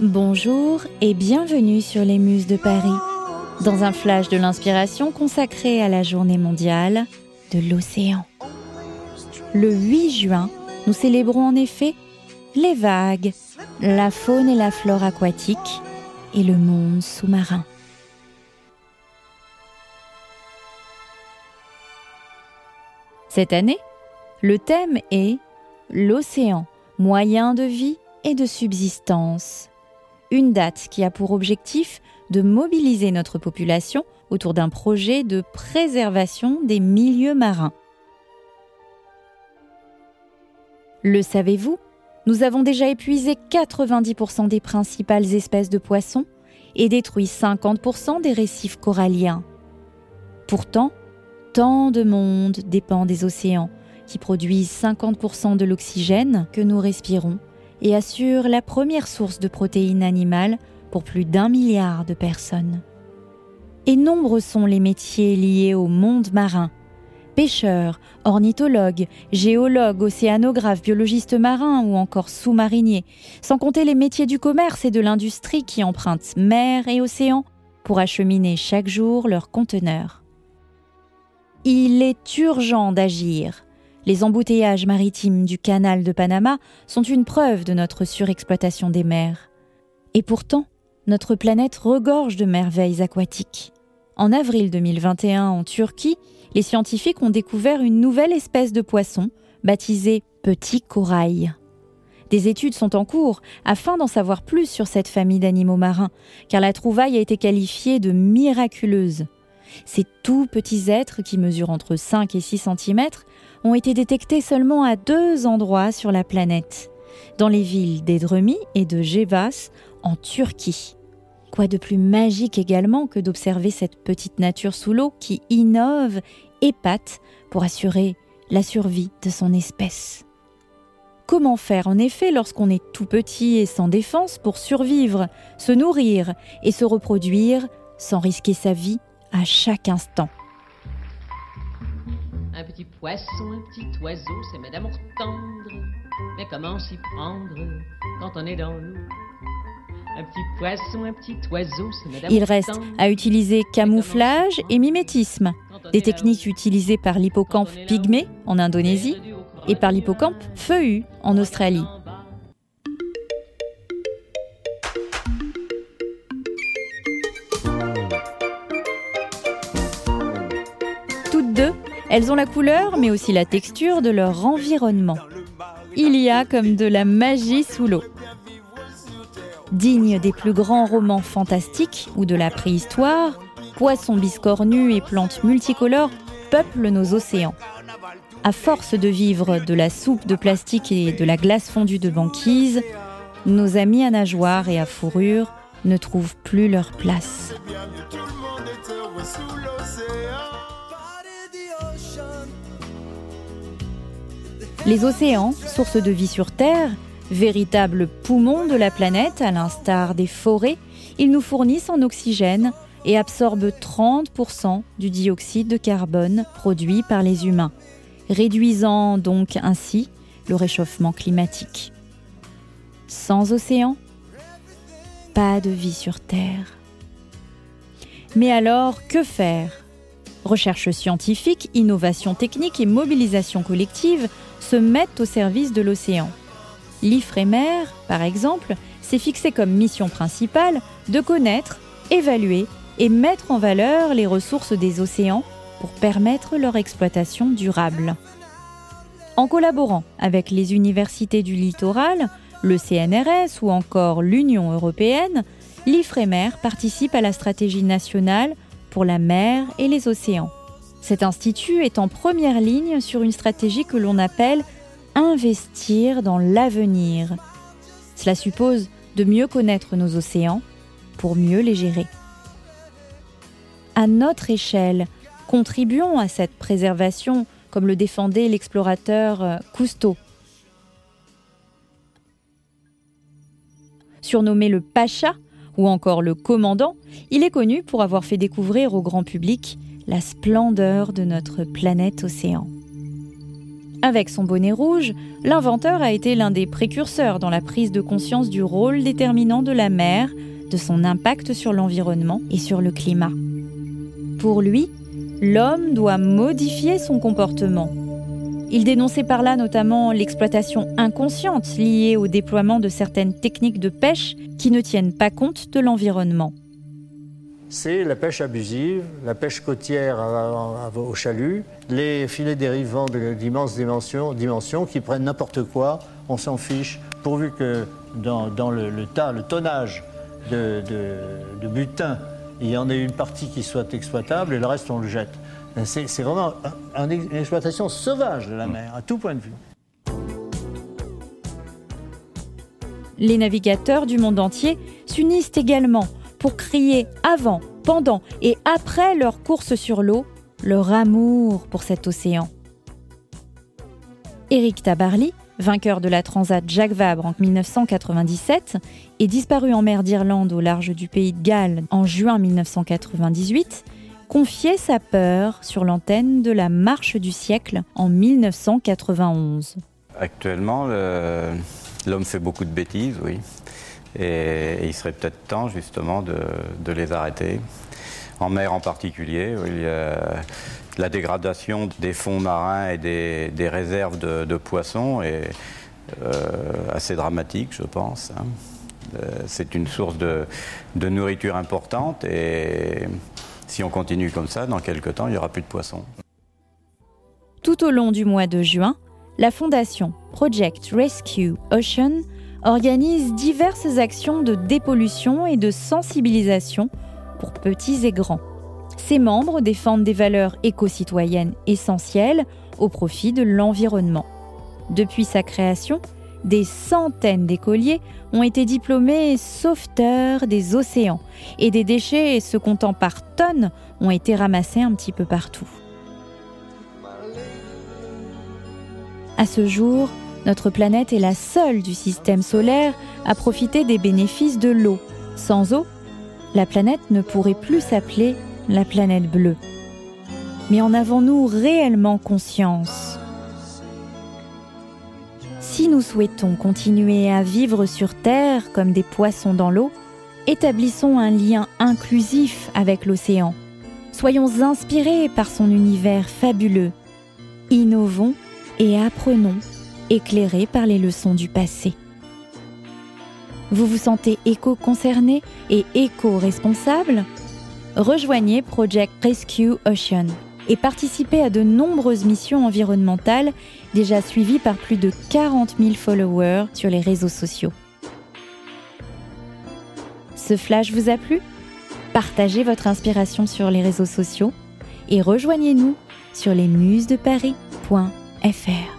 Bonjour et bienvenue sur les Muses de Paris, dans un flash de l'inspiration consacré à la journée mondiale de l'océan. Le 8 juin, nous célébrons en effet les vagues, la faune et la flore aquatique et le monde sous-marin. Cette année, le thème est l'océan, moyen de vie et de subsistance. Une date qui a pour objectif de mobiliser notre population autour d'un projet de préservation des milieux marins. Le savez-vous? Nous avons déjà épuisé 90% des principales espèces de poissons et détruit 50% des récifs coralliens. Pourtant, tant de monde dépend des océans, qui produisent 50% de l'oxygène que nous respirons et assurent la première source de protéines animales pour plus d'un milliard de personnes. Et nombreux sont les métiers liés au monde marin. Pêcheurs, ornithologues, géologues, océanographes, biologistes marins ou encore sous-mariniers, sans compter les métiers du commerce et de l'industrie qui empruntent mer et océan pour acheminer chaque jour leurs conteneurs. Il est urgent d'agir. Les embouteillages maritimes du canal de Panama sont une preuve de notre surexploitation des mers. Et pourtant, notre planète regorge de merveilles aquatiques. En avril 2021, en Turquie, les scientifiques ont découvert une nouvelle espèce de poisson, baptisée petit corail. Des études sont en cours afin d'en savoir plus sur cette famille d'animaux marins, car la trouvaille a été qualifiée de miraculeuse. Ces tout petits êtres qui mesurent entre 5 et 6 cm ont été détectés seulement à deux endroits sur la planète, dans les villes d'Edremi et de Jevas en Turquie. Quoi de plus magique également que d'observer cette petite nature sous l'eau qui innove, épate pour assurer la survie de son espèce? Comment faire en effet lorsqu'on est tout petit et sans défense pour survivre, se nourrir et se reproduire sans risquer sa vie à chaque instant? Un petit poisson, un petit oiseau, c'est Madame tendre. Mais comment s'y prendre quand on est dans l'eau? Un petit poisson, un petit oiseau, c'est Madame Il reste à utiliser camouflage et mimétisme, des techniques utilisées par l'hippocampe pygmée en Indonésie et par l'hippocampe feuillu en Australie. Elles ont la couleur mais aussi la texture de leur environnement. Il y a comme de la magie sous l'eau. Digne des plus grands romans fantastiques ou de la préhistoire, poissons biscornus et plantes multicolores peuplent nos océans. À force de vivre de la soupe de plastique et de la glace fondue de banquise, nos amis à nageoires et à fourrure ne trouvent plus leur place. Les océans, source de vie sur Terre, véritables poumons de la planète, à l'instar des forêts, ils nous fournissent en oxygène et absorbent 30% du dioxyde de carbone produit par les humains, réduisant donc ainsi le réchauffement climatique. Sans océan, pas de vie sur Terre. Mais alors, que faire? Recherche scientifique, innovation technique et mobilisation collective se mettent au service de l'océan. L'IFREMER, par exemple, s'est fixé comme mission principale de connaître, évaluer et mettre en valeur les ressources des océans pour permettre leur exploitation durable. En collaborant avec les universités du littoral, le CNRS ou encore l'Union européenne, l'IFREMER participe à la stratégie nationale pour la mer et les océans. Cet institut est en première ligne sur une stratégie que l'on appelle investir dans l'avenir. Cela suppose de mieux connaître nos océans pour mieux les gérer. À notre échelle, contribuons à cette préservation comme le défendait l'explorateur euh, Cousteau. Surnommé le Pacha ou encore le Commandant, il est connu pour avoir fait découvrir au grand public la splendeur de notre planète océan. Avec son bonnet rouge, l'inventeur a été l'un des précurseurs dans la prise de conscience du rôle déterminant de la mer, de son impact sur l'environnement et sur le climat. Pour lui, l'homme doit modifier son comportement. Il dénonçait par là notamment l'exploitation inconsciente liée au déploiement de certaines techniques de pêche qui ne tiennent pas compte de l'environnement c'est la pêche abusive, la pêche côtière au chalut, les filets dérivants d'immenses dimensions, dimensions, qui prennent n'importe quoi, on s'en fiche, pourvu que dans, le, tas, le tonnage de, butin, il y en ait une partie qui soit exploitable et le reste on le jette. C'est vraiment une exploitation sauvage de la mer, à tout point de vue. Les navigateurs du monde entier s'unissent également pour crier avant, pendant et après leur course sur l'eau leur amour pour cet océan. Éric Tabarly, vainqueur de la Transat Jacques Vabre en 1997 et disparu en mer d'Irlande au large du pays de Galles en juin 1998, confiait sa peur sur l'antenne de la Marche du siècle en 1991. Actuellement, l'homme fait beaucoup de bêtises, oui. Et, il serait peut-être temps justement de, les arrêter. En mer en particulier, la dégradation des fonds marins et des, réserves de, poissons est euh, assez dramatique, je pense. Hein. Euh, c'est une source de, de, nourriture importante et si on continue comme ça, dans quelques temps, il n'y aura plus de poissons. Tout au long du mois de juin, la fondation Project Rescue Ocean organise diverses actions de dépollution et de sensibilisation pour petits et grands. Ses membres défendent des valeurs éco-citoyennes essentielles au profit de l'environnement. Depuis sa création, des centaines d'écoliers ont été diplômés sauveteurs des océans et des déchets se comptant par tonnes ont été ramassés un petit peu partout. À ce jour, notre planète est la seule du système solaire à profiter des bénéfices de l'eau. Sans eau, la planète ne pourrait plus s'appeler la planète bleue. Mais en avons-nous réellement conscience? Si nous souhaitons continuer à vivre sur Terre comme des poissons dans l'eau, établissons un lien inclusif avec l'océan. Soyons inspirés par son univers fabuleux. Innovons et apprenons éclairé par les leçons du passé. Vous vous sentez éco-concerné et éco-responsable? Rejoignez Project Rescue Ocean et participez à de nombreuses missions environnementales déjà suivies par plus de 40 000 followers sur les réseaux sociaux. Ce flash vous a plu? Partagez votre inspiration sur les réseaux sociaux et rejoignez-nous sur lesmusesdeparis.fr.